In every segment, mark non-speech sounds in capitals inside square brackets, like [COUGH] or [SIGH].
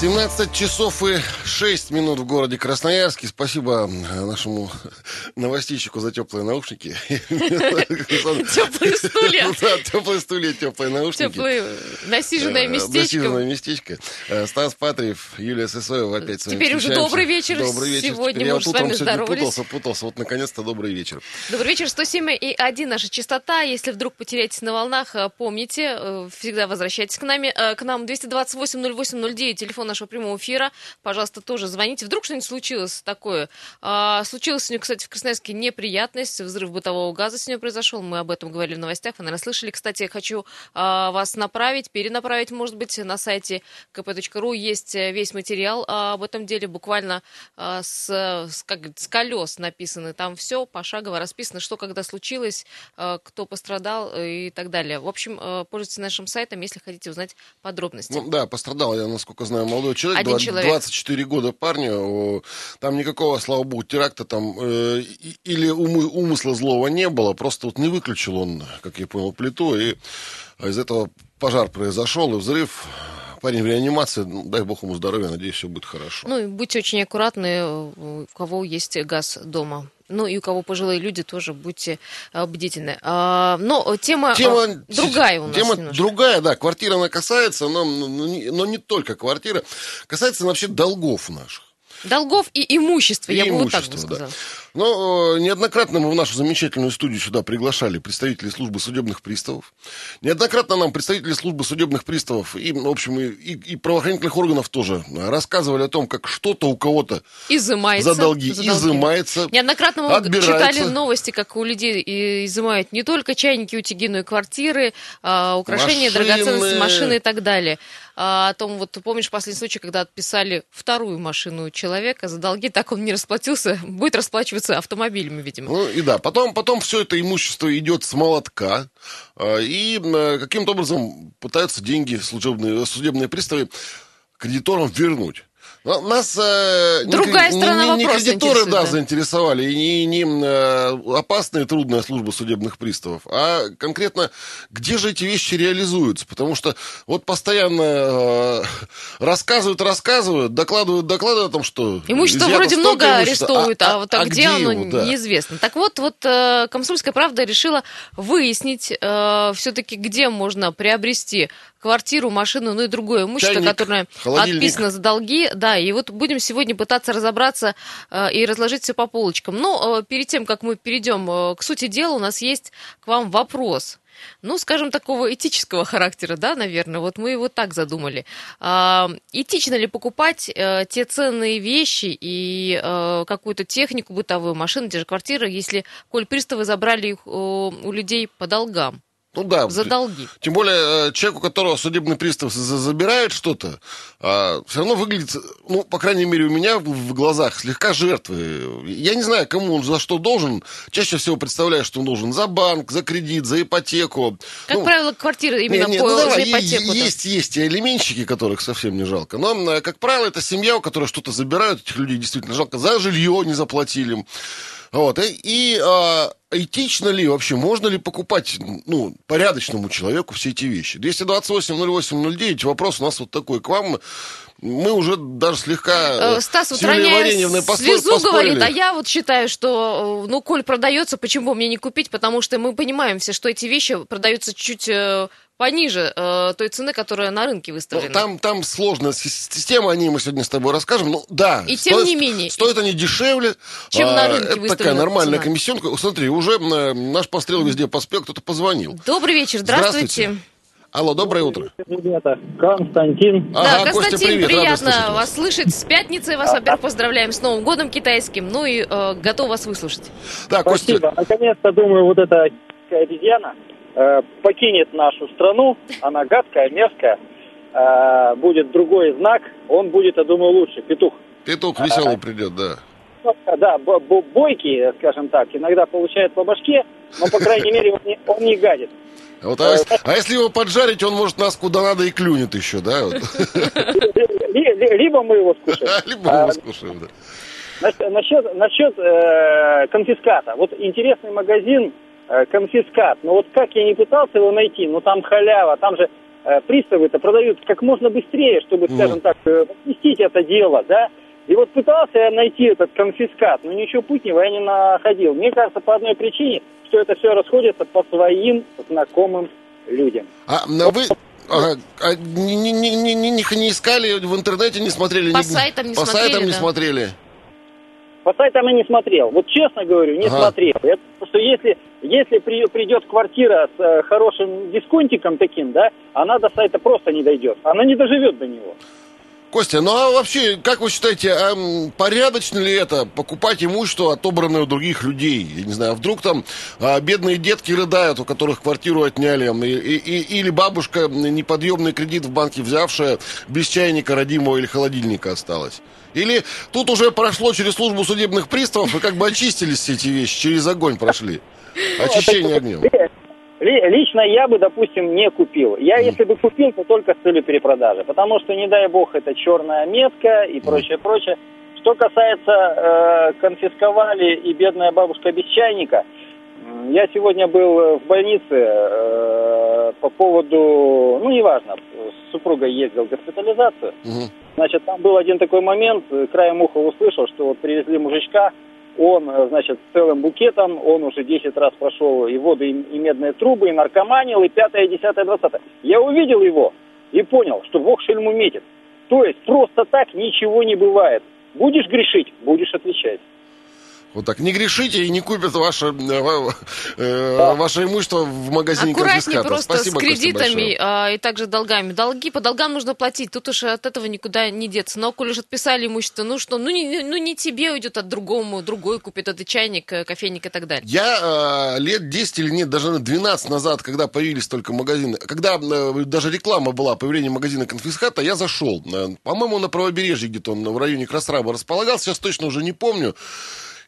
17 часов и 6 минут в городе Красноярске. Спасибо нашему новостищику за теплые наушники. [LAUGHS] Теплые стулья. [LAUGHS] Да, теплые стулья, теплые наушники. Насиженное Э, местечко. Насиженное местечко. Э, Стас Патриев, Юлия Сысоева опять с вами Теперь уже добрый вечер. Добрый вечер. Сегодня мы с вами здоровались. путался, путался. Вот наконец-то добрый вечер. Добрый вечер, 107 и 1 наша частота. Если вдруг потеряетесь на волнах, э, помните, э, всегда возвращайтесь к, нами, э, к нам. 228-08-09, телефон нашего прямого эфира. Пожалуйста, тоже звоните. Вдруг что-нибудь случилось такое. А, Случилось сегодня, кстати, в Красноярске неприятность. Взрыв бытового газа сегодня произошел. Мы об этом говорили в новостях. Вы, наверное, слышали. Кстати, хочу а, вас направить, перенаправить, может быть, на сайте kp.ru есть э, весь материал а, об этом деле. Буквально а, с, с, как, с колес написаны. Там все пошагово расписано, что когда случилось, а, кто пострадал э, и так далее. В общем, э, пользуйтесь нашим сайтом, если хотите узнать подробности. Ну, да, пострадал, я, насколько знаю, молодой человек, Один два- человек. 24 года парню. Там никакого, слава богу, теракта там э, или умы- умысла злого не было. Просто вот не выключил он, как я понял, плиту, и из этого пожар произошел, и взрыв. Парень в реанимации, ну, дай бог ему здоровья, надеюсь, все будет хорошо. Ну и будьте очень аккуратны, э, у кого есть газ дома. Ну и у кого пожилые люди, тоже будьте э, бдительны. А, Но тема, Тема, а, другая у нас тема немножко. другая, да, квартира она касается, но, но не только квартира, касается вообще долгов наших. Долгов и имущества, И я бы вот так бы имущество, да. Но э, неоднократно мы в нашу замечательную студию сюда приглашали представителей службы судебных приставов. Неоднократно нам представители службы судебных приставов и, в общем, и, и- и правоохранительных органов тоже рассказывали о том, как что-то у кого-то Изымается. за долги изымается. Неоднократно мы отбирается. читали новости, как у людей изымают не только чайники, утюги, но и квартиры, а, украшения, Машины. драгоценности, машины и так далее. А, о том, вот помнишь последний случай, когда отписали вторую машину у человека за долги, так он не расплатился, [LAUGHS] будет расплачиваться автомобилями, видимо. Ну и да, потом, потом все это имущество идет с молотка, э, и э, каким-то образом пытаются деньги служебные, судебные приставы кредиторам вернуть. Но Нас э, не Другая не- сторона не, не кредиторы, да, да. заинтересовали, и не, не э, опасная и трудная служба судебных приставов, а конкретно, где же эти вещи реализуются. Потому что вот постоянно э, рассказывают, рассказывают, докладывают, докладывают о том, что... Имущество вроде много имущества, арестовывают, а, вот а где, оно, его, да. неизвестно. Так вот, вот э, Комсомольская правда решила выяснить все-таки, где можно приобрести квартиру, машину, ну и другое имущество, Чайник, которое отписано за долги. Да, и вот будем сегодня пытаться разобраться э, и разложить все по полочкам. Но э, перед тем, как мы перейдем э, к сути дела, у нас есть к вам вопрос ну, скажем, такого этического характера, да, наверное. Вот мы его так задумали. А, этично ли покупать э, те ценные вещи и э, какую-то технику бытовую, машины, те же квартиры, если, коль приставы забрали их э, у людей по долгам, Ну да. за долги? Тем более, э, человек, у которого судебный пристав за- забирает что-то, все равно выглядит, ну, по крайней мере, у меня в, глазах слегка жертвы. Я не знаю, кому он за что должен. Чаще всего представляю, что он должен за банк, за кредит, за ипотеку. Как Ну, правило, квартиры именно не, не, по, ну, давай, за ипотеку. есть, есть и элементчики, которых совсем не жалко. Но, э, как правило, это семья, у которой что-то забирают, этих людей действительно жалко. За жилье не заплатили. Вот. И, и, а, этично ли вообще, можно ли покупать ну, порядочному человеку все эти вещи? 228-08-09, вопрос у нас вот такой к вам. Мы уже даже слегка э, Стас вот поспор- слезу говорит, а я вот считаю, что, э, ну, коль продается, почему мне не купить? Потому что мы понимаем все, что эти вещи продаются чуть э, пониже э, той цены, которая на рынке Ну, выставлена. там, там сложная си- система, о ней мы сегодня с тобой расскажем. Ну, да. И тем не менее. Стоят они дешевле. Чем на рынке Это такая нормальная цена. комиссионка. Смотри, уже э, наш пострел везде поспел, кто-то позвонил. Добрый вечер, здравствуйте. Здравствуйте. Алло, доброе утро. Ребята, Константин. Да, Ага, Костя, Константин, привет, рада приятно слышать вас слышать. С пятницей вас, во-первых, поздравляем с Новым годом китайским, ну и э, готов вас выслушать. Да, Костя, Спасибо. Наконец-то, думаю, вот эта обезьяна э, покинет нашу страну. Она гадкая, мерзкая. Э, будет другой знак. Он будет, я думаю, лучше. Петух. петух веселый придет, да. Ну, Да, бо- бо- бойкий, скажем так, иногда получает по башке, но, по крайней мере, он не гадит. Вот, а, если, а если его поджарить, он может нас куда надо и клюнет еще, да? Либо мы его скушаем. [LAUGHS] Либо мы его скушаем, да. Насчет, насчет, насчет, э, конфиската. Вот интересный магазин э, конфискат. Но вот как я не пытался его найти, ну там халява, там же э, приставы-то продают как можно быстрее, чтобы, Ну. скажем так, э, возместить это дело, да. И вот пытался я найти этот конфискат, но ничего путнего я не находил. Мне кажется, по одной причине, что это все расходится по своим знакомым людям. А на вы ага, а не, не, не, не, не, не искали в интернете, не смотрели? По не- сайтам не по смотрели, сайтам не да. смотрели? По сайтам я не смотрел. Вот честно говорю, не Ага. смотрел. Потому что если, если при- придет квартира с э, хорошим дисконтиком таким, да, она до сайта просто не дойдет. Она не доживет до него. Костя, ну а вообще, как вы считаете, а, порядочно ли это покупать имущество, отобранное у других людей? Я не знаю, вдруг там а, бедные детки рыдают, у которых квартиру отняли, и- и- или бабушка неподъемный кредит в банке взявшая, без чайника родимого или холодильника осталась? Или тут уже прошло через службу судебных приставов и как бы очистились все эти вещи, через огонь прошли? Очищение огнем. Ли- Лично я бы, допустим, не купил. Я, если бы купил, то только с целью перепродажи. Потому что, не дай бог, это черная метка и прочее, прочее. Что касается э, конфисковали и бедная бабушка без чайника, я сегодня был в больнице э, по поводу, ну, неважно, с супругой ездил в госпитализацию. Мгм. Значит, там был один такой момент, э, краем уха услышал, что вот привезли мужичка, он, э, значит, целым букетом, он уже 10 раз прошел и воду, и, и медные трубы, и наркоманил, и пятое, десятое, двадцатое. Я увидел его и понял, что Бог шельму метит. То есть просто так ничего не бывает. Будешь грешить, будешь отвечать. Вот так. Не грешите и не купят ваше, э, э, ваше имущество в магазине Аккуратнее просто Спасибо, с кредитами а, и также долгами. Долги по долгам нужно платить. Тут уж от этого никуда не деться. Но коли уж отписали имущество, ну что, ну не, ну не тебе уйдет, от другому, другой купит этот чайник, э, кофейник и так далее. Я э, лет 10 или нет, даже 12 назад, когда появились только магазины, когда э, даже реклама была появление магазина конфиската, я зашел. Э, по-моему, на правобережье где-то он в районе Красраба располагался, сейчас точно уже не помню.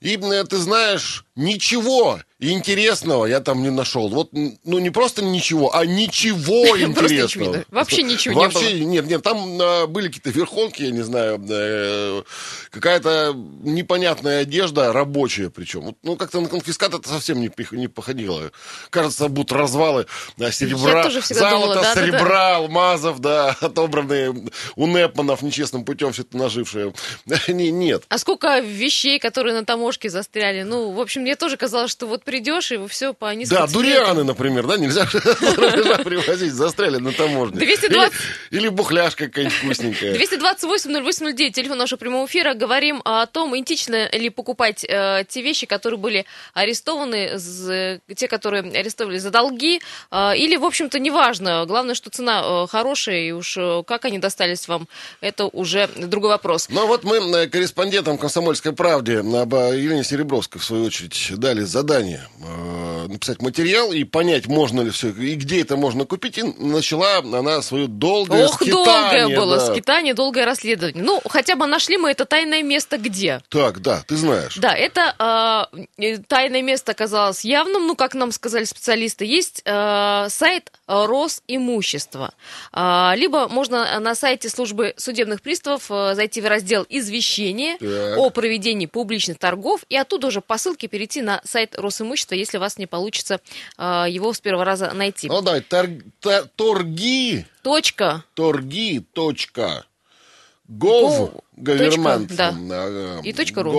И ты знаешь, ничего интересного я там не нашел. Вот, ну не просто ничего, а ничего [LAUGHS] интересного. вообще ничего не Вообще нет, нет, там э, были какие-то верхонки, я не знаю, э, какая-то непонятная одежда, рабочая причем. Ну, как-то на конфискат это совсем не, походило. Кажется, будто развалы э, серебра, золота, серебра, алмазов, да, [LAUGHS] отобранные у Непманов нечестным путем все это нажившие. [LAUGHS] Не- Нет. А сколько вещей, которые на таможке застряли. Ну, в общем, мне тоже казалось, что вот придешь и все по низкой Да, цене. дурианы, например, да, нельзя за [LAUGHS] привозить, застряли на таможне. 220. Или, или бухляшка какая-нибудь вкусненькая. 228-0809, телефон нашего прямого эфира. Говорим о том, этично ли покупать э, те вещи, которые были арестованы, з- те, которые арестовали за долги, э, или, в общем-то, неважно. Главное, что цена э, хорошая, и уж э, как они достались вам, это уже другой вопрос. Ну вот мы э, корреспондентам «Комсомольской правде» об э, Елене Серебровской, в свою очередь, дали задание э, написать материал и понять, можно ли все, и где это можно купить. И начала она свое долгое Ох, скитание. долгое было да. скитание, долгое расследование. Ну, хотя бы нашли мы это тайное место где? Так, да, ты знаешь. Да, это э, тайное место оказалось явным, ну, как нам сказали специалисты, есть э, сайт э, Росимущества. А, либо можно на сайте службы судебных приставов э, зайти в раздел «Извещение» Так. о проведении публичных торгов и оттуда уже по ссылке перейти на сайт Росимущества, если у вас не получится э, его с первого раза найти. Ну давай, тор- та- торги, Точка. торги, точка, гов, Гов, government. точка, да. И точка ру.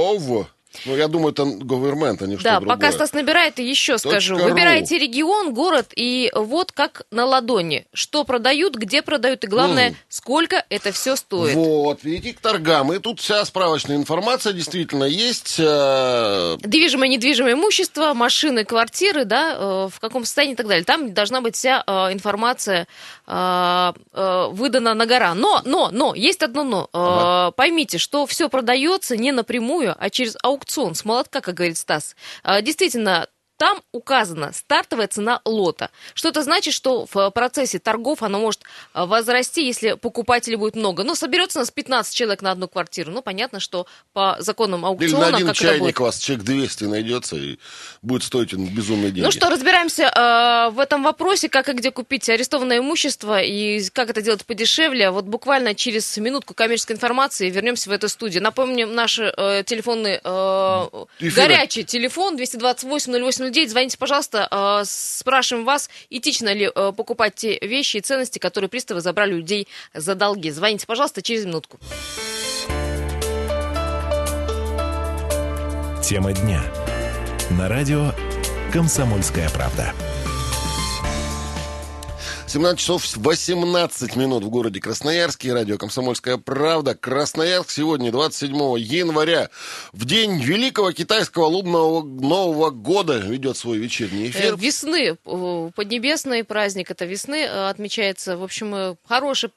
Ну я думаю, это government, а не что Да, другое. пока Стас набирает, и еще Точка скажу. ру. Выбирайте регион, город, и вот как на ладони. Что продают, где продают, и главное, Мгм. сколько это все стоит. Вот, видите, к торгам. И тут вся справочная информация действительно есть. э, Движимое, недвижимое имущество, машины, квартиры, да, э, в каком состоянии и так далее. Там должна быть вся э, информация выдана на гора. Но, но, но, есть одно но. Э, Ага. Поймите, что все продается не напрямую, а через аукцион с молотка, как говорит Стас. Действительно, там указана стартовая цена лота. Что это значит, что в процессе торгов она может э, возрасти, если покупателей будет много. Ну, соберется у нас 15 человек на одну квартиру. Ну, понятно, что по законам Или аукциона, на один как чайник у вас человек 200 найдется и будет стоить он безумные деньги. Ну что, разбираемся э, в этом вопросе, как и где купить арестованное имущество и как это делать подешевле. Вот буквально через минутку коммерческой информации вернемся в эту студию. Напомним, наши э, телефонные, э, Эфиры. горячий телефон 228 08 8009. Звоните, пожалуйста, э, спрашиваем вас, этично ли э, покупать те вещи и ценности, которые приставы забрали людей за долги. Звоните, пожалуйста, через минутку. Тема дня. На радио «Комсомольская правда». 17 часов 18 минут в городе Красноярске. Радио «Комсомольская правда». Красноярск сегодня, 27 января, в день Великого Китайского лунного Нового года ведет свой вечерний эфир. Э, Весны, э, поднебесный праздник, это весны, э, отмечается, в общем, э, хороший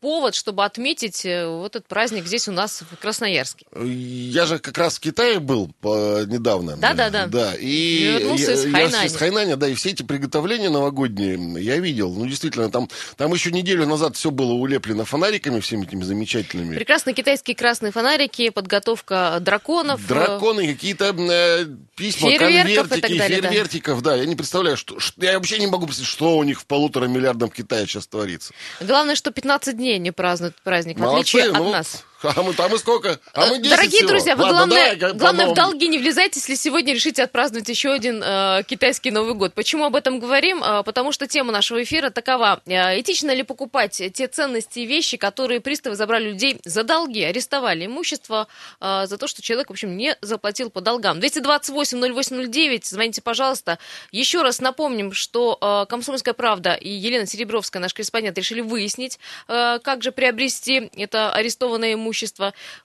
повод, чтобы отметить э, вот этот праздник здесь у нас в Красноярске. Я же как раз в Китае был по- недавно. Да-да-да. Да, и Вернулся из я Хайнаня. из Хайнаня, да, и все эти приготовления новогодние я видел. Ну, действительно, там, там еще неделю назад все было улеплено фонариками всеми этими замечательными. Прекрасные китайские красные фонарики, подготовка драконов. э, Драконы, какие-то э, письма, Фейерверков конвертики, далее, да. фейервертиков, да. Я не представляю, что, что- я вообще не могу представить, что у них в полутора миллиардном Китае сейчас творится. Главное, что 15 дней не празднуют праздник, в Молодцы, отличие от ну, нас. А мы, а мы сколько? А мы 10 Дорогие всего. друзья, вы Ладно, главное, давай, главное в долги не влезайте, если сегодня решите отпраздновать еще один э, китайский Новый год. Почему об этом говорим? Э, потому что тема нашего эфира такова. Э, этично ли покупать те ценности и вещи, которые приставы забрали людей за долги, арестовали имущество э, за то, что человек, в общем, не заплатил по долгам. 228-0809, звоните, пожалуйста. Еще раз напомним, что э, «Комсомольская правда» и Елена Серебровская, наш корреспондент, решили выяснить, э, как же приобрести это арестованное имущество.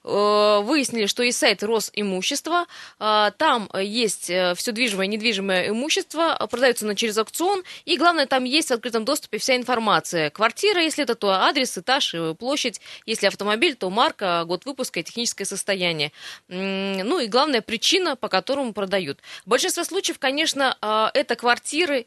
Э, выяснили, что есть сайт Росимущества, э, там есть все движимое и недвижимое имущество, э, продается оно через аукцион, и главное, там есть в открытом доступе вся информация. Квартира, если это, то адрес, этаж, э, площадь, если автомобиль, то марка, год выпуска и техническое состояние. Ну и главная причина, по которому продают. В большинстве случаев, конечно, э, это квартиры,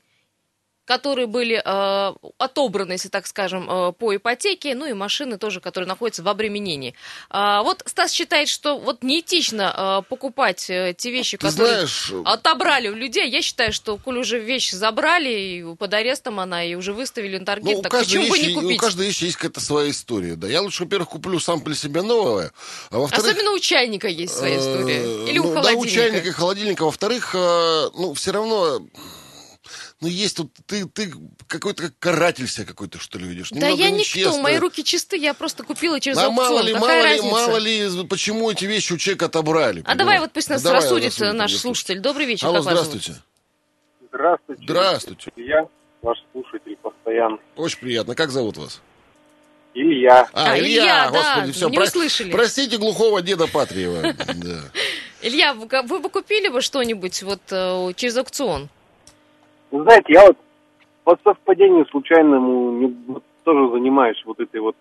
которые были э, отобраны, если так скажем, э, по ипотеке, ну и машины тоже, которые находятся в обременении. А, вот Стас считает, что вот неэтично э, покупать э, те вещи, Ты которые знаешь, отобрали у людей. Я считаю, что коль уже вещь забрали, и под арестом она, и уже выставили на торги, Ну, у так почему бы вещи, не у купить? каждой вещи есть какая-то своя история. Да, я лучше, во-первых, куплю сам для себя новое, а во-вторых... Особенно у чайника есть своя история. э, Или у ну, Да, у холодильника. чайника и холодильника. Во-вторых, э, ну, все равно... Ну, есть тут, ты, ты какой-то как каратель себя какой-то, что ли, видишь. Да я никто, нечестно. мои руки чисты, я просто купила через А аукцион. мало ли, Какая мало ли, разница? мало ли, почему эти вещи у человека отобрали. А давай вот пусть нас Давай рассудит наш рассудим. слушатель. Добрый вечер, Алло, здравствуйте. Здравствуйте. Здравствуйте. Я ваш слушатель постоянно. Очень приятно. Как зовут вас? Илья. А, Илья, да, господи, все, не услышали. Простите глухого деда Патриева. [LAUGHS] Да. Илья, вы бы купили бы что-нибудь вот э, через аукцион? Вы знаете, я вот по совпадению случайному не- вот тоже занимаюсь вот этой вот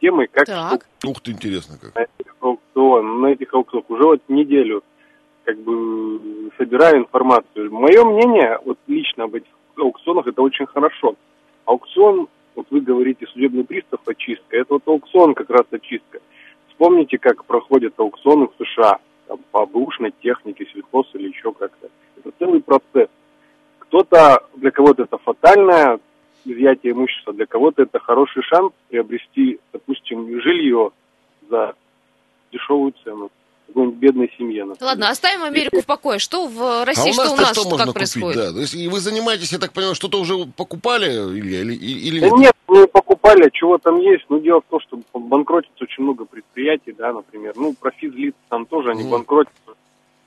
темой, как Так. Ух ты, интересно как. на этих аукционах, на этих аукционах. Уже вот неделю как бы собираю информацию. Мое мнение, вот лично об этих аукционах, это очень хорошо. Аукцион, вот вы говорите, судебный пристав очистка, это вот аукцион как раз очистка. Вспомните, как проходят аукционы в США, там, по бэушной технике, сельхоз или еще как-то. Это целый процесс. Кто-то, для кого-то это фатальное изъятие имущества, для кого-то это хороший шанс приобрести, допустим, жилье за дешевую цену какой-нибудь бедной семье. например. Ладно, оставим Америку в покое. Что в России, а у что у нас, что что можно как купить? происходит? Да. То есть, и вы занимаетесь, я так понимаю, что-то уже покупали, Илья, или, или Да нет? нет, мы покупали, чего там есть. Но дело в том, что банкротится очень много предприятий, да, например. Ну, про физлиц там тоже они Мгм. банкротятся.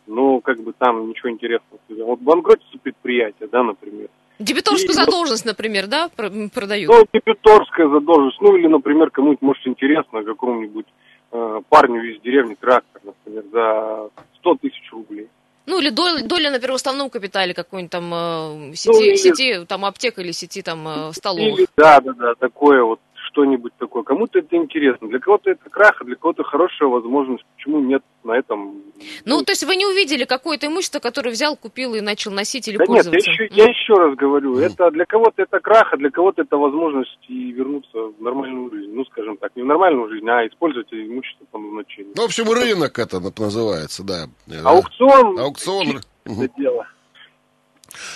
Но как бы там ничего интересного. Вот банкротится предприятие, да, например. Дебиторскую И задолженность, например, да, продают? Ну, дебиторская задолженность. Ну, или, например, кому-нибудь, может, интересно, какому-нибудь э, парню из деревни трактор, например, за 100 тысяч рублей. Ну, или доля, доля на первоостновном капитале какой-нибудь там э, сети, Ну, или- сети, там аптека или сети там э, столовых. Или, да, да, да, такое вот, что-нибудь такое. Кому-то это интересно. Для кого-то это крах, а для кого-то хорошая возможность. Почему нет на этом? Ну, то есть вы не увидели какое-то имущество, которое взял, купил и начал носить или Да нет, я пользоваться? еще, я еще раз говорю, это для кого-то это крах, а для кого-то это возможность и вернуться в нормальную жизнь. Ну, скажем так, не в нормальную жизнь, а использовать имущество по назначению. Ну, в общем, рынок это называется, да. Аукцион, Аукцион. Мгм. это дело.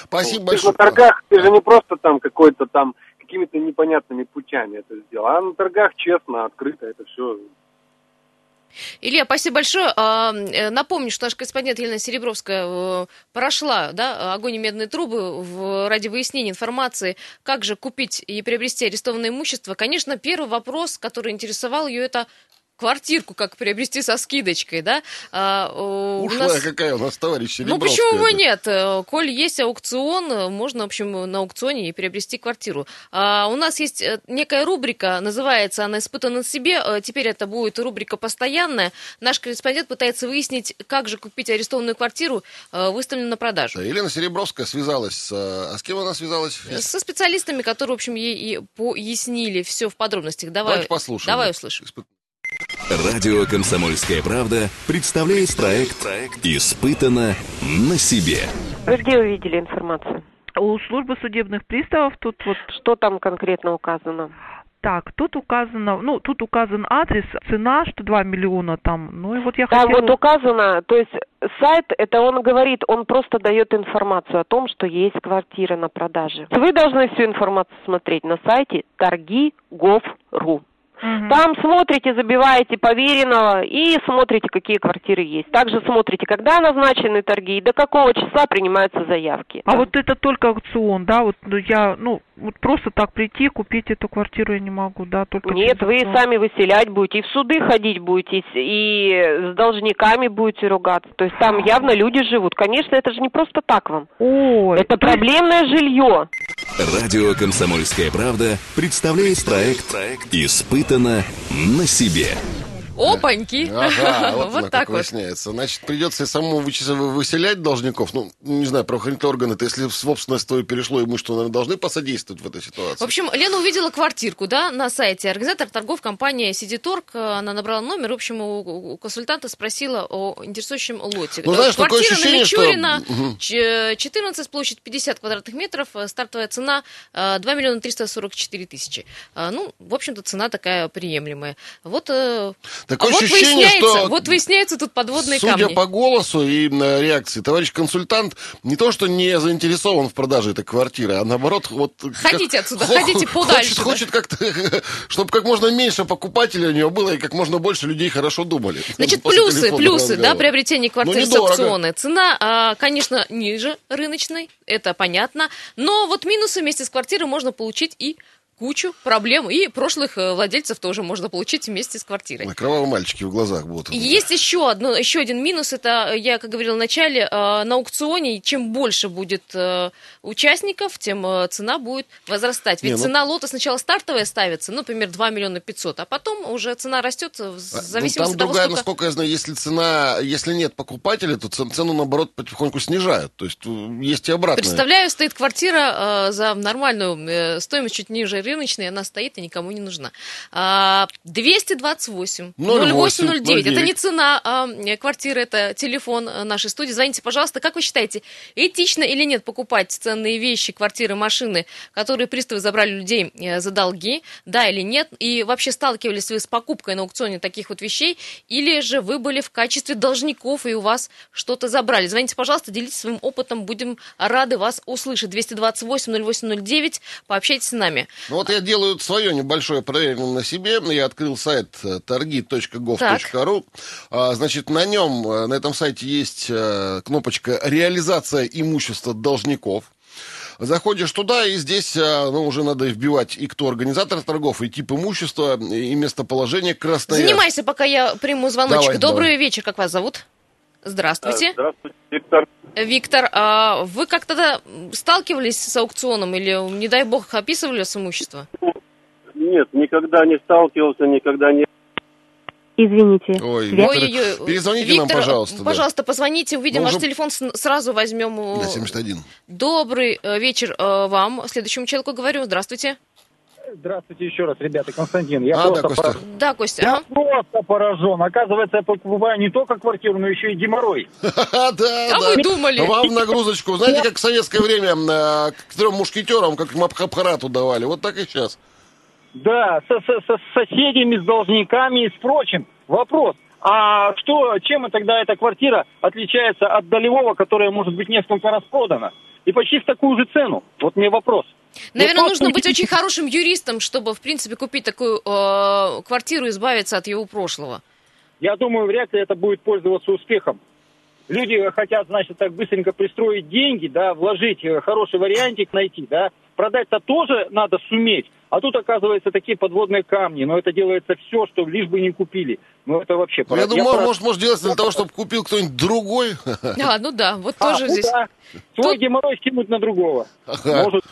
Спасибо ты же на большое. торгах, ты же не просто там какой-то там какими-то непонятными путями это сделал, а на торгах честно, открыто это все. Илья, спасибо большое. А, э, напомню, что наш корреспондент Елена Серебровская э, прошла да, огонь и медные трубы в, ради выяснения информации, как же купить и приобрести арестованное имущество. Конечно, первый вопрос, который интересовал ее, это квартирку как приобрести со скидочкой, да? А, Ушлая нас... какая у нас товарищ Ну почему бы нет? Э, коль есть аукцион, э, можно, в общем, на аукционе и приобрести квартиру. А, у нас есть э, некая рубрика, называется она «Испытана на себе». Теперь это будет рубрика постоянная. Наш корреспондент пытается выяснить, как же купить арестованную квартиру, выставленную на продажу. Елена Серебровская связалась с... А с кем она связалась? Со специалистами, которые, в общем, ей и пояснили все в подробностях. Давай, Давайте послушаем. Давай услышим. Радио «Комсомольская правда» представляет проект «Испытано на себе». Вы где увидели информацию? У службы судебных приставов тут вот... Что там конкретно указано? Так, тут указано, ну, тут указан адрес, цена, что 2 миллиона там, ну и вот я там хотела... вот указано, то есть сайт, это он говорит, он просто дает информацию о том, что есть квартира на продаже. Вы должны всю информацию смотреть на сайте торги.gov.ru. Угу. Там смотрите, забиваете поверенного и смотрите, какие квартиры есть. Также смотрите, когда назначены торги и до какого числа принимаются заявки. А да. вот это только аукцион, да? Вот ну, я, ну, вот просто так прийти, купить эту квартиру я не могу, да? Только Нет, вы аукцион. сами выселять будете, и в суды ходить будете, и с должниками будете ругаться. То есть там явно люди живут. Конечно, это же не просто так вам. Ой, это проблемное жилье. Радио «Комсомольская правда» представляет проект «Испытано на себе». Опаньки. Ага, [LAUGHS] вот, вот так вот. выясняется. Значит, придется самому выселять должников. Ну, не знаю, правоохранительные органы-то, если в собственность твою перешло имущество, наверное, должны посодействовать в этой ситуации. В общем, Лена увидела квартирку, да, на сайте. Организатор торгов компания Сидиторг, она набрала номер, в общем, у консультанта спросила о интересующем лоте. Ну, знаешь, Квартира такое ощущение, на Мичурина, что... 14, площадь 50 квадратных метров, стартовая цена 2 миллиона 344 тысячи. Ну, в общем-то, цена такая приемлемая. Вот э, Такое а ощущение, вот что... Вот выясняются тут подводные судя камни. Судя по голосу и реакции, товарищ консультант не то, что не заинтересован в продаже этой квартиры, а наоборот... Вот, ходите как... отсюда, ходите [LAUGHS] подальше. Хочет, да? хочет как-то, [LAUGHS] чтобы как можно меньше покупателей у него было и как можно больше людей хорошо думали. Значит, плюсы, плюсы, да, приобретения квартиры ну, с аукциона. Цена, а, конечно, ниже рыночной, это понятно, но вот минусы вместе с квартирой можно получить и кучу проблем. И прошлых э, владельцев тоже можно получить вместе с квартирой. На кровавые мальчики в глазах будут. Есть еще, одно, еще один минус. Это, я, как говорила в начале, э, на аукционе чем больше будет э, участников, тем цена будет возрастать. Ведь Не, ну... цена лота сначала стартовая ставится, ну, например, 2 миллиона 500, а потом уже цена растет в зависимости ну, там от того, другая, сколько... насколько я знаю, если цена, если нет покупателя, то цену, наоборот, потихоньку снижают. То есть есть и обратное. Представляю, стоит квартира за нормальную стоимость чуть ниже рыночная, она стоит и никому не нужна. 228 0809. Это не цена а, квартиры, это телефон нашей студии. Звоните, пожалуйста. Как вы считаете, этично или нет покупать ценные вещи, квартиры, машины, которые приставы забрали людей э, за долги? Да или нет? И вообще сталкивались вы с покупкой на аукционе таких вот вещей? Или же вы были в качестве должников и у вас что-то забрали? Звоните, пожалуйста, делитесь своим опытом. Будем рады вас услышать. 228 0809. Пообщайтесь с нами. Ну вот я делаю свое небольшое проверение на себе. Я открыл сайт э, торги.gov.ru. А, значит, на нем, э, на этом сайте есть э, кнопочка «Реализация имущества должников». Заходишь туда, и здесь ну, уже надо вбивать и кто организатор торгов, и тип имущества, и местоположение красное. Занимайся, пока я приму звоночек. Давай, Добрый давай. вечер, как вас зовут? Здравствуйте. Здравствуйте, Виктор. Виктор, а вы как-то сталкивались с аукционом или, не дай бог, описывали с имущество? Нет, никогда не сталкивался, никогда не... Извините. Ой, Виктор, Ой, перезвоните Виктор, нам, пожалуйста. Пожалуйста, да. позвоните, увидим Мы ваш уже... телефон, сразу возьмем. Да, 71. Добрый э, вечер э, вам. Следующему человеку говорю. Здравствуйте. Здравствуйте еще раз, ребята. Константин, я а, просто да, Костя. поражен. Да, Костя. Я ага. просто поражен. Оказывается, я покупаю не только квартиру, но еще и геморрой. [LAUGHS] Да, да. А вы думали? Вам нагрузочку. Знаете, как в советское время э, к трем мушкетерам, как Мабхабхарату давали. Вот так и сейчас. Да, со, со, со соседями, с должниками и с прочим. Вопрос. А что, чем тогда эта квартира отличается от долевого, которая может быть несколько раз продана? И почти в такую же цену. Вот мне вопрос. Наверное, вот нужно быть очень хорошим юристом, чтобы, в принципе, купить такую э, квартиру и избавиться от его прошлого. я думаю, вряд ли это будет пользоваться успехом. Люди хотят, значит, так быстренько пристроить деньги, да, вложить э, хороший вариантик найти, да. Продать-то тоже надо суметь. А тут, оказывается, такие подводные камни. Но это делается все, что лишь бы не купили. Ну, это вообще... Ну, я Я думаю, про- может, может делаться для того, чтобы купил кто-нибудь другой. [LAUGHS] А, ну да, вот А, тоже ну здесь. да. Свой Тут- геморрой скинуть на другого. Ага. Может.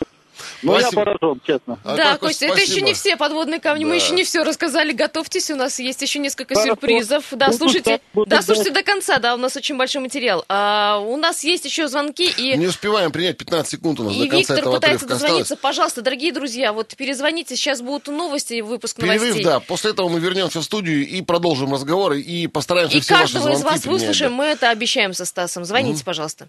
Но я поражен, честно. А да, Костя, это еще не все подводные камни, мы Да. еще не все рассказали. Готовьтесь, у нас есть еще несколько Хорошо. сюрпризов. Да, Буду слушайте, ждать, буду да, слушайте до конца, да, у нас очень большой материал. А, у нас есть еще звонки и... Не успеваем принять 15 секунд у нас И до конца Виктор этого пытается дозвониться. осталось. Пожалуйста, дорогие друзья, вот перезвоните, сейчас будут новости и выпуск Перерыв, новостей. да. После этого мы вернемся в студию и продолжим разговоры и постараемся И все ваши каждого из звонки вас выслушаем, да. мы это обещаем со Стасом. Звоните, пожалуйста.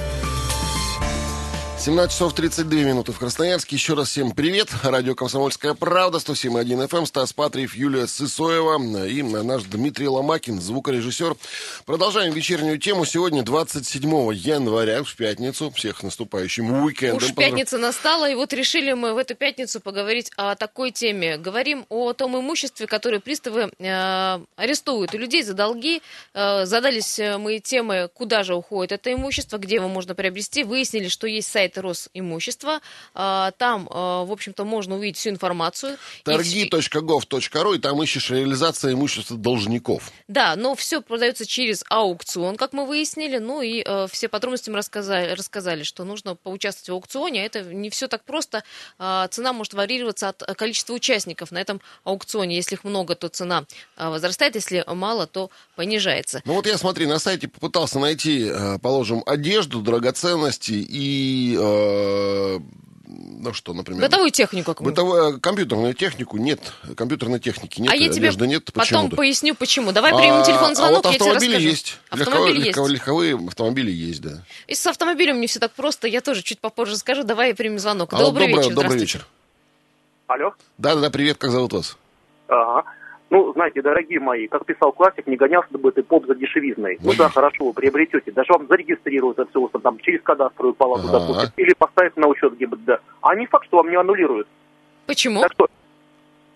17 часов 32 минуты в Красноярске. Еще раз всем привет. Радио «Комсомольская правда», 107.1 FM, Стас Патриев, Юлия Сысоева и наш Дмитрий Ломакин, звукорежиссер. Продолжаем вечернюю тему. Сегодня 27 января, в пятницу. Всех наступающим уикендом. Уж пятница настала, и вот решили мы в эту пятницу поговорить о такой теме. Говорим о том имуществе, которое приставы э, арестовывают у людей за долги. Э, задались мы темы, куда же уходит это имущество, где его можно приобрести. Выяснили, что есть сайт Росимущества. Э, там, э, в общем-то, можно увидеть всю информацию. Торги.gov.ru, и там ищешь реализация имущества должников. Да, но все продается через аукцион, как мы выяснили. Ну и э, все подробности мы рассказали, рассказали, что нужно поучаствовать в аукционе. Это не все так просто. А, цена может варьироваться от э, количества участников на этом аукционе. Если их много, то цена а, возрастает. Если мало, то понижается. Ну вот я, смотри, на сайте попытался найти, э, положим, одежду, драгоценности и, э, ну что, например... Бытовую технику какую Бытовую, компьютерную технику нет, компьютерной техники нет, А я тебе нет, потом поясню, почему. Давай примем А- телефон а звонок, вот я тебе расскажу. есть. Автомобили легковые, есть. легковые- легковые автомобили есть, да. И с автомобилем не все так просто. Я тоже чуть попозже скажу. Давай примем звонок. А Добрый доброе- вечер. Добрый вечер. Алло. Да-да-да, привет, как зовут вас? Ага. Ну, знаете, дорогие мои, как писал классик, не гонялся бы ты поп за дешевизной. Ну да, хорошо, вы приобретете. Даже вам зарегистрируют это все там через кадастровую палату, Ага. допустим, или поставят на учет ГИБДД. А не факт, что вам не аннулируют. Почему? Так что,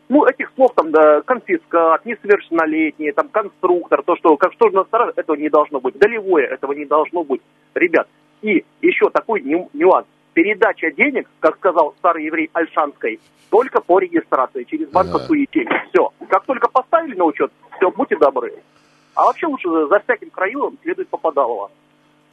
ну, этих слов там, да, конфискат, несовершеннолетние, там, конструктор, то, что, как что же на стороне, этого не должно быть. Долевое этого не должно быть, ребят. И еще такой ню- нюанс. Передача денег, как сказал старый еврей Альшанской, только по регистрации, через банковскую ячейку. Все. Как только поставили на учет, все, будьте добры. А вообще лучше за всяким краевым следует попадалово.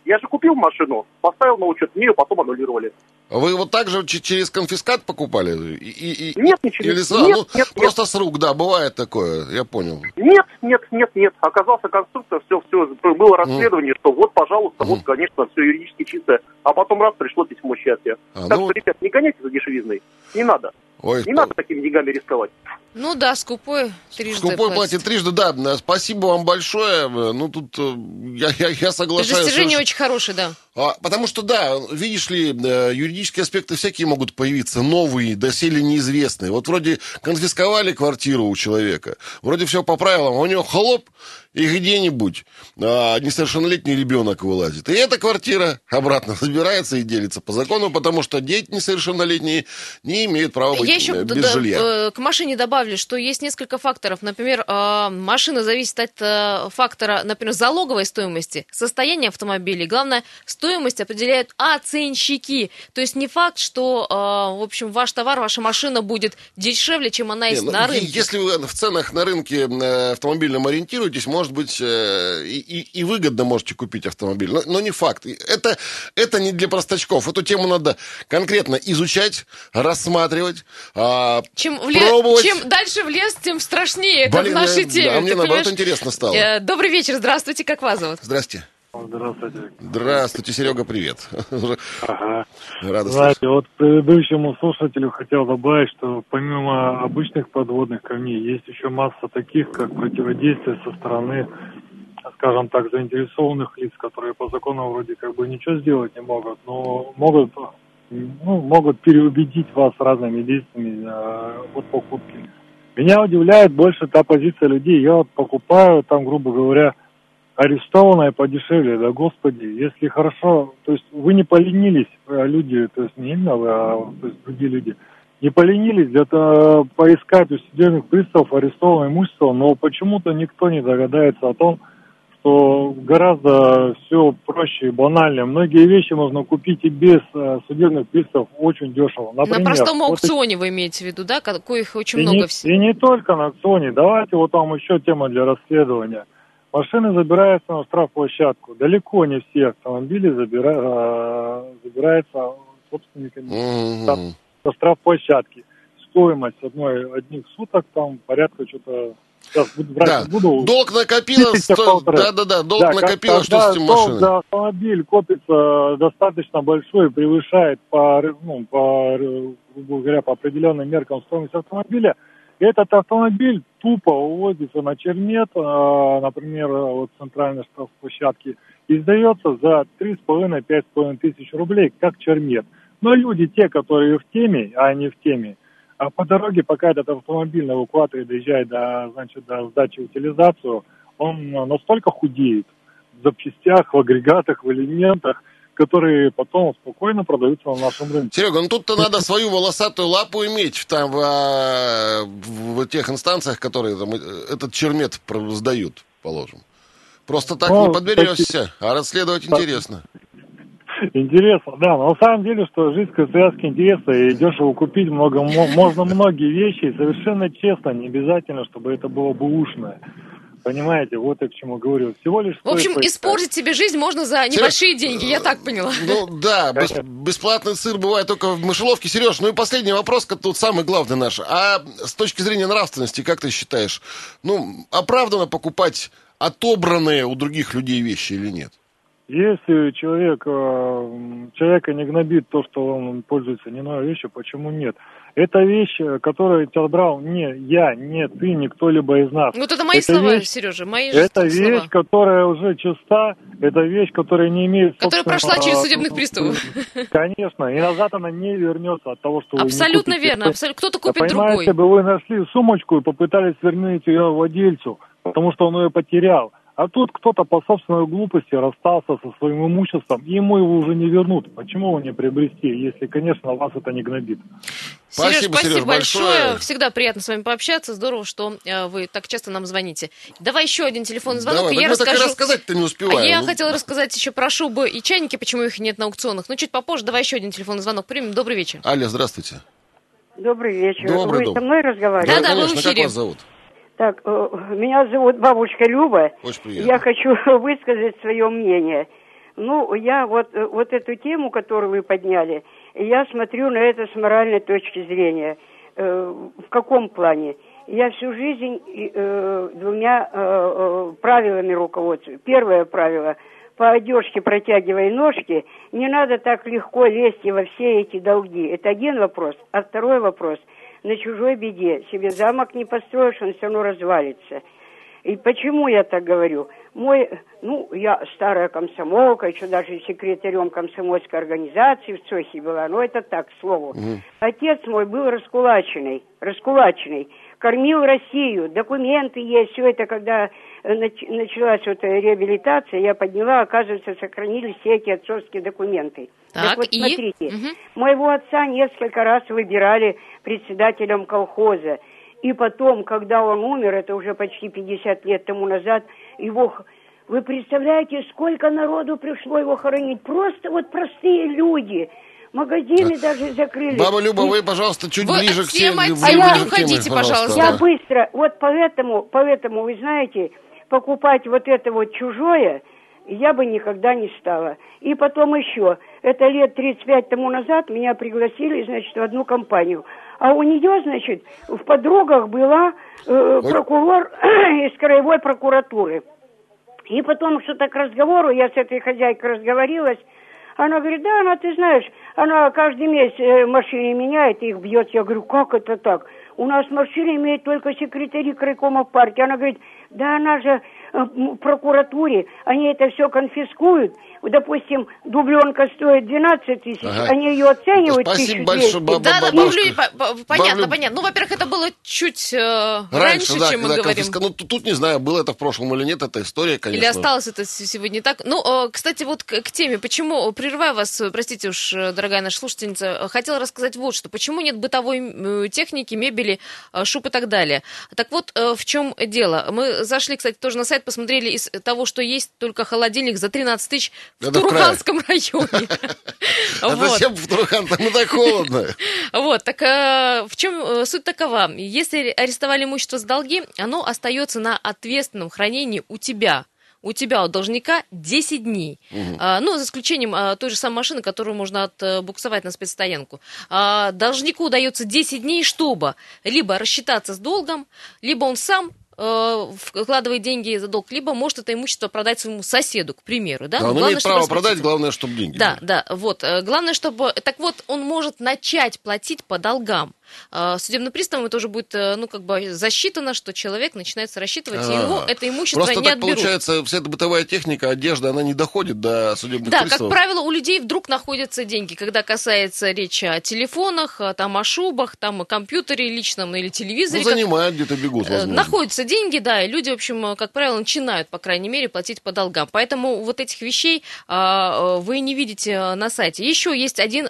Я же купил машину, поставил на учет, мне ее потом аннулировали. Вы вот так же через конфискат покупали? И, и- и- Нет, ничего. Или? Нет, ну, нет, нет. просто с рук, да, бывает такое, я понял. Нет, нет, нет, нет. Оказался конструктор, все, все, было расследование, что вот, пожалуйста, вот, конечно, все юридически чистое. А потом раз пришло письмо счастья. А, так ну- что, ребят, не гоняйте за дешевизной. Не надо. Ой, Не надо такими деньгами рисковать. Ну да, скупой трижды Скупой платит. платит трижды, да. Спасибо вам большое. Ну, тут э, я, я, я соглашаюсь. Достижение совершенно. очень хорошее, да. А, потому что, да, видишь ли, э, юридические аспекты всякие могут появиться, новые, доселе неизвестные. Вот вроде конфисковали квартиру у человека, вроде все по правилам, а у него хлоп, и где-нибудь а, несовершеннолетний ребенок вылазит. И эта квартира обратно [LAUGHS] забирается и делится по закону, потому что дети несовершеннолетние не имеют права быть Я еще э, без д- жилья. к машине добавлю, что есть несколько факторов. Например, э, машина зависит от э, фактора, например, залоговой стоимости, состояния автомобиля. Главное, стоимость определяют оценщики. То есть не факт, что, э, в общем, ваш товар, ваша машина будет дешевле, чем она Не, есть ну, на рынке. Если вы в ценах на рынке автомобильном ориентируетесь, может быть, и, и- и выгодно можете купить автомобиль. Но, но не факт. Это, это не для простачков. Эту тему надо конкретно изучать, рассматривать, а, Чем, пробовать. чем дальше в лес, тем страшнее это Блин, в нашей э, теме. а мне наоборот понимаешь? интересно стало. Э, Добрый вечер, здравствуйте, как вас зовут? Здрасте. Здравствуйте. Здравствуйте, Серега, привет. Уже Ага. Рада слышать. Знаете, вот предыдущему слушателю хотел добавить, что помимо обычных подводных камней есть еще масса таких, как противодействие со стороны, скажем так, заинтересованных лиц, которые по закону вроде как бы ничего сделать не могут, но могут, ну, могут переубедить вас разными действиями э, от покупки. Меня удивляет больше та позиция людей. Я вот покупаю там, грубо говоря, арестованное подешевле, да господи, если хорошо, то есть вы не поленились, э, люди, то есть не именно вы, а то есть другие люди, не поленились где-то поискать у судебных приставов арестованное имущество, но почему-то никто не догадается о том, что гораздо все проще и банальнее. Многие вещи можно купить и без э, судебных приставов очень дешево. Например, на простом вот аукционе вы имеете в виду, да, коих очень и много всего? И не только на аукционе. Давайте вот там еще тема для расследования. Машины забираются на штрафплощадку. Далеко не все автомобили забира... э, забираются собственниками mm-hmm. на штрафплощадки. Стоимость одной, одних суток там порядка что-то Сейчас буду брать, да. буду. Долг накопилось, сто... да, да, да, долг да, накопилось, что с этим машиной? За автомобиль копится достаточно большой, превышает по, ну, по, грубо говоря, по определенным меркам стоимость автомобиля. Этот автомобиль тупо увозится на чермет, а, например, вот центральной штрафплощадки, и сдается за 3,5-5,5 тысяч рублей, как чермет. Но люди, те, которые в теме, а не в теме, а по дороге, пока этот автомобиль на эвакуаторе доезжает до, значит, до сдачи утилизацию, он настолько худеет в запчастях, в агрегатах, в элементах, которые потом спокойно продаются на нашем рынке. Серега, ну тут-то надо свою волосатую лапу иметь там в, а, в тех инстанциях, которые там, э, этот чермет сдают, положим. Просто так ну, не подберешься, а расследовать интересно. Интересно, да. Но на самом деле, что жизнь связки интересна и дешево купить много, можно многие вещи, и совершенно честно, не обязательно, чтобы это было бы ушное. Понимаете, вот я к чему говорю. Всего лишь... В общем, испортить себе жизнь можно за небольшие деньги, я так поняла. Ну да, [LAUGHS] бес, бесплатный сыр бывает только в мышеловке. Сереж, ну и последний вопрос, тут самый главный наш. А с точки зрения нравственности, как ты считаешь, ну, оправданно покупать отобранные у других людей вещи или нет? Если человек, э, человека не гнобит то, что он пользуется не новой вещью, почему нет? Это вещь, которую тебя брал не я, не ты, не кто-либо из нас. Вот это мои это слова, вещь, Сережа, мои Это слова. вещь, которая уже чиста, это вещь, которая не имеет... Которая прошла через судебных приставов. Конечно, и назад она не вернется от того, что Абсолютно верно, абсолютно. кто-то купит Понимаете, другой. бы вы нашли сумочку и попытались вернуть ее владельцу, потому что он ее потерял. А тут кто-то по собственной глупости расстался со своим имуществом, и ему его уже не вернут. Почему его не приобрести, если, конечно, вас это не гнобит? Сереж, спасибо, спасибо большое. большое. Всегда приятно с вами пообщаться. Здорово, что э, вы так часто нам звоните. Давай еще один телефонный звонок, Давай, и я расскажу. рассказать-то не успеваю. А я ну... хотела рассказать еще про шубы и чайники, почему их нет на аукционах. Но чуть попозже. Давай еще один телефонный звонок примем. Добрый вечер. Аля, здравствуйте. Добрый вечер. Добрый Вы дом. со мной разговариваете? Да, да, конечно. вы в эфире. Как вас зовут? Так, э, меня зовут бабушка Люба. Очень приятно. Я хочу [LAUGHS] высказать свое мнение. Ну, я вот, э, вот эту тему, которую вы подняли, я смотрю на это с моральной точки зрения. Э, в каком плане? Я всю жизнь двумя правилами руководствуюсь. Первое правило – по одежке протягивай ножки, не надо так легко лезть во все эти долги. Это один вопрос. А второй вопрос – на чужой беде. Себе замок не построишь, он все равно развалится. И почему я так говорю? Мой, ну, я старая комсомолка, еще даже секретарем комсомольской организации в Цохе была, но это так, к слову. Mm. Отец мой был раскулаченный, раскулаченный, кормил Россию, документы есть, все это, когда э, началась вот реабилитация, я подняла, оказывается, сохранились все эти отцовские документы. Так, так вот, и? смотрите, угу. моего отца несколько раз выбирали председателем колхоза. И потом, когда он умер, это уже почти 50 лет тому назад, его... Вы представляете, сколько народу пришло его хоронить? Просто вот простые люди. Магазины да. даже закрыли. Баба Люба, вы, пожалуйста, чуть вы ближе к теме. А я... уходите, пожалуйста. Я быстро. Вот поэтому, поэтому, вы знаете, покупать вот это вот чужое, я бы никогда не стала. И потом еще, это лет 35 тому назад меня пригласили, значит, в одну компанию. А у нее, значит, в подругах была э, прокурор [CLEARS THROAT] из краевой прокуратуры. И потом что-то к разговору, я с этой хозяйкой разговорилась, она говорит, да, она, ты знаешь, она каждый месяц э, машины меняет их бьет. Я говорю, как это так? У нас машины имеют только секретари крайкома партии. Она говорит, да она же э, в прокуратуре, они это все конфискуют, допустим, дубленка стоит 12 тысяч, Ага. они ее оценивают Спасибо 1200. большое, баба- Да, по- понятно, понятно. Ну, во-первых, это было чуть э, раньше, Раньше, да, чем мы говорим. конфиска- Ну, тут, тут не знаю, было это в прошлом или нет, эта история, конечно. Или осталось это сегодня так? Ну, э, кстати, вот к, к теме, почему, прерываю вас, э, простите уж, дорогая наша слушательница, хотела рассказать вот что. Почему нет бытовой техники, мебели, шуб и так далее? Так вот, э, в чем дело? Мы зашли, кстати, тоже на сайт, посмотрели из того, что есть только холодильник за 13 тысяч в Это в. Туруханском районе. [LAUGHS] А зачем в Турухан? Там и так холодно. Вот, так э, в чем э, суть такова? Если арестовали имущество с долги, оно остается на ответственном хранении у тебя. У тебя, у должника, 10 дней. А, ну, за исключением а, той же самой машины, которую можно отбуксовать на спецстоянку. А, должнику удается 10 дней, чтобы либо рассчитаться с долгом, либо он сам э, вкладывает деньги за долг, либо может это имущество продать своему соседу, к примеру. Да? Да, он Главное, имеет право продать, главное, чтобы деньги Да, были. да, вот. э, Главное, чтобы... Так вот, он может начать платить по долгам. Э, Судебным приставом это уже будет, э, ну, как бы засчитано, что человек начинается рассчитывать, и А. его это имущество Просто не так отберут. получается, вся эта бытовая техника, одежда, она не доходит до судебных Да, как приставов. правило, у людей вдруг находятся деньги, когда касается речи о телефонах, э, там, о шубах, там, о компьютере личном или Ну, телевизоре. как- занимают где-то, бегут, Э, возможно. Находятся деньги, да, и люди, в общем, э, как правило, начинают, по крайней мере, платить по долгам. Поэтому вот этих вещей а, вы не видите на сайте. Еще есть один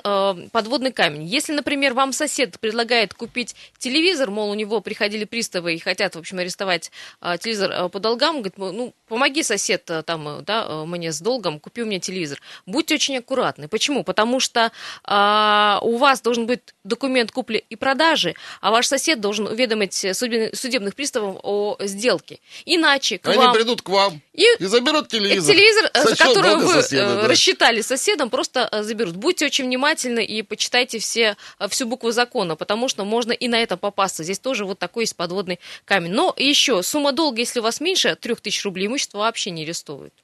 подводный камень. Если, например, вам сосед предлагает купить телевизор, мол, у него приходили приставы и хотят, в общем, арестовать э, телевизор э, по долгам, говорит, ну, помоги, сосед, э, там, э, да, э, мне с долгом, купи у меня телевизор. Будьте очень аккуратны. Почему? Потому что а, у вас должен быть документ купли и продажи, а ваш сосед должен уведомить судеб- судебных приставов о сделке. Иначе к Они вам... придут к вам И и заберут и телевизор. телевизор, э, за который вы соседа, э, да. рассчитали соседом, просто э, заберут. Будьте очень внимательны и почитайте все, э, всю букву закона, потому что можно и на это попасться. Здесь тоже вот такой есть подводный камень. Но еще, сумма долга, если у вас меньше 3000 рублей, имущество вообще не арестовывают.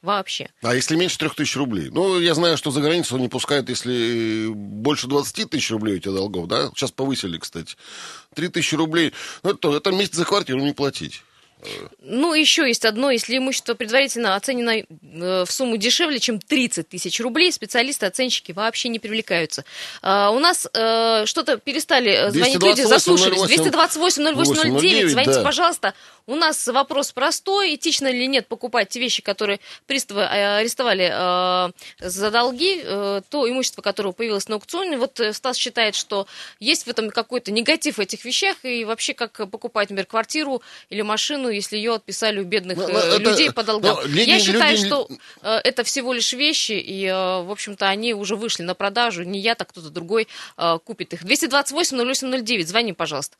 Вообще. А если меньше трех тысяч рублей? Ну, я знаю, что за границу не пускают, если больше 20 тысяч рублей у тебя долгов, да? Сейчас повысили, кстати. Три тысячи рублей. Ну, это, это месяц за квартиру не платить. Ну, еще есть одно, если имущество предварительно оценено э, в сумму дешевле, чем 30 тысяч рублей, специалисты-оценщики вообще не привлекаются. А, у нас э, что-то перестали э, звонить люди, 228 заслушались. 08 228-08-09, звоните, да. пожалуйста. У нас вопрос простой, этично или нет покупать те вещи, которые приставы арестовали за долги, то имущество, которое появилось на аукционе. Вот Стас считает, что есть в этом какой-то негатив в этих вещах, и вообще как покупать, например, квартиру или машину, если ее отписали у бедных Ну, э, ну, это- людей по долгам. ну, люди- Я считаю, люди- что э, это всего лишь вещи, и, э, в общем-то, они уже вышли на продажу. Не я, так кто-то другой э, купит их. 228-08-09, звони, пожалуйста.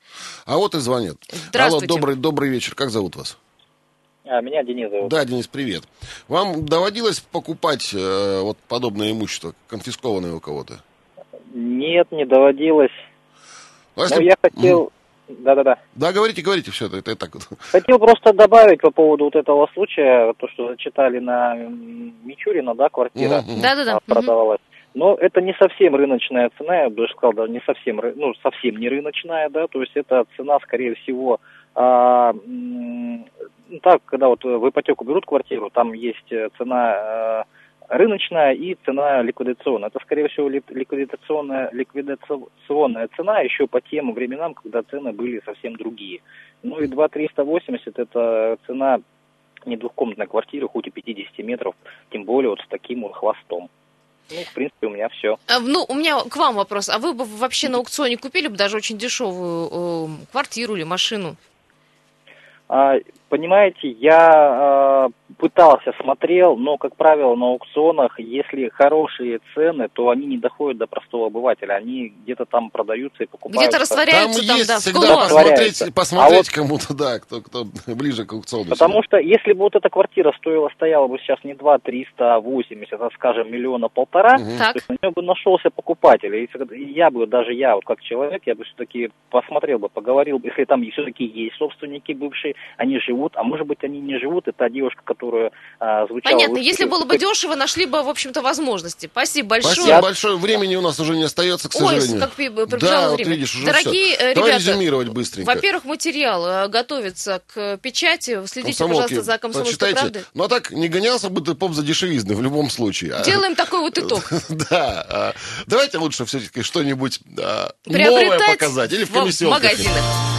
А вот и звонят. Здравствуйте. Алло, добрый, добрый вечер. Как зовут вас? А, меня Денис зовут. Да, Денис, привет. Вам доводилось покупать э, вот подобное имущество, конфискованное у кого-то? Нет, не доводилось. Ну, если- Но я хотел... Да-да-да. Да, говорите, говорите, все, это, это так вот. Хотел просто добавить по поводу вот этого случая, то, что зачитали на Мичурина, да, квартира. Да-да-да. продавалась. Но это не совсем рыночная цена, я бы даже сказал, даже не совсем, ры- ну, совсем не рыночная, да, то есть это цена, скорее всего, а, ну, так, когда вот в ипотеку берут квартиру, там есть э, цена э, рыночная и цена ликвидационная. Это, скорее всего, ли- ликвидационная, ликвидационная цена еще по тем временам, когда цены были совсем другие. Ну и 2380 это цена не двухкомнатной квартиры, хоть и 50 метров, тем более вот с таким вот хвостом. Ну, в принципе, у меня все. А, Ну, у меня к вам вопрос. А вы бы вообще на аукционе купили бы даже очень дешевую э, квартиру или машину? А, понимаете, я а, пытался, смотрел, но, как правило, на аукционах, если хорошие цены, то они не доходят до простого обывателя. Они где-то там продаются и покупают. Где-то растворяются там, есть да, всегда посмотреть, Растворяется. посмотреть А кому-то, да, кто, кто ближе к аукциону. Потому что если бы вот эта квартира стоила, стояла бы сейчас не 2 380, а, скажем, миллиона полтора. Так. то есть на нее бы нашелся покупатель. И я бы, даже я, вот как человек, я бы все-таки посмотрел бы, поговорил бы, если там все-таки есть собственники бывшие, они живут, а может быть они не живут. Это девушка, которая а, звучала... Понятно, если было бы дешево, нашли бы, в общем-то, возможности. Спасибо большое. Спасибо большое. Времени у нас уже не остается, к Ой, сожалению. как пи- пробежало да, время. вот видишь, уже Дорогие э, Давай ребята, резюмировать быстренько. во-первых, материал э, готовится к печати. Следите, Комсомолки, пожалуйста, за комсомольской правдой. Ну а так, не гонялся бы ты поп за дешевизны в любом случае. А- Делаем такой вот итог. [LAUGHS] Да. а, Давайте лучше все-таки что-нибудь а, новое показать. Или в в комиссионках. магазинах.